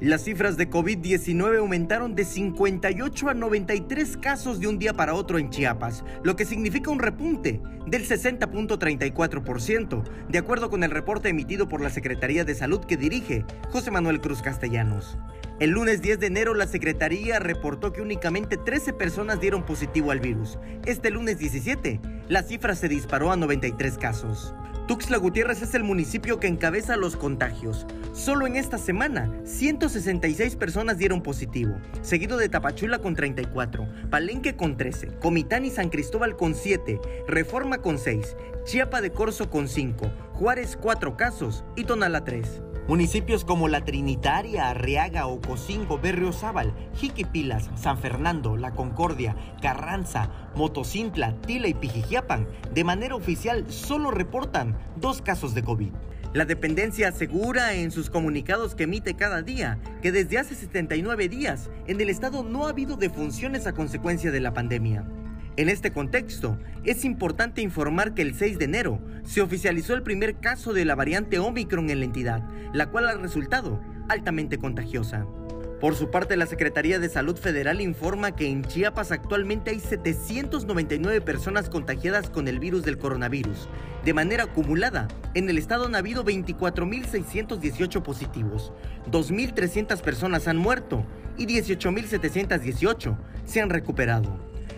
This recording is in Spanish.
Las cifras de COVID-19 aumentaron de 58 a 93 casos de un día para otro en Chiapas, lo que significa un repunte del 60.34%, de acuerdo con el reporte emitido por la Secretaría de Salud que dirige José Manuel Cruz Castellanos. El lunes 10 de enero la Secretaría reportó que únicamente 13 personas dieron positivo al virus. Este lunes 17, la cifra se disparó a 93 casos. Tuxtla Gutiérrez es el municipio que encabeza los contagios. Solo en esta semana, 166 personas dieron positivo, seguido de Tapachula con 34, Palenque con 13, Comitán y San Cristóbal con 7, Reforma con 6, Chiapa de Corzo con 5, Juárez 4 casos y Tonala 3. Municipios como La Trinitaria, Arriaga, Ocosingo, Berriozábal, Jiquipilas, San Fernando, La Concordia, Carranza, Motocintla, Tila y Pijijiapan, de manera oficial solo reportan dos casos de COVID. La dependencia asegura en sus comunicados que emite cada día que desde hace 79 días en el estado no ha habido defunciones a consecuencia de la pandemia. En este contexto, es importante informar que el 6 de enero se oficializó el primer caso de la variante Omicron en la entidad, la cual ha resultado altamente contagiosa. Por su parte, la Secretaría de Salud Federal informa que en Chiapas actualmente hay 799 personas contagiadas con el virus del coronavirus. De manera acumulada, en el estado han habido 24.618 positivos, 2.300 personas han muerto y 18.718 se han recuperado.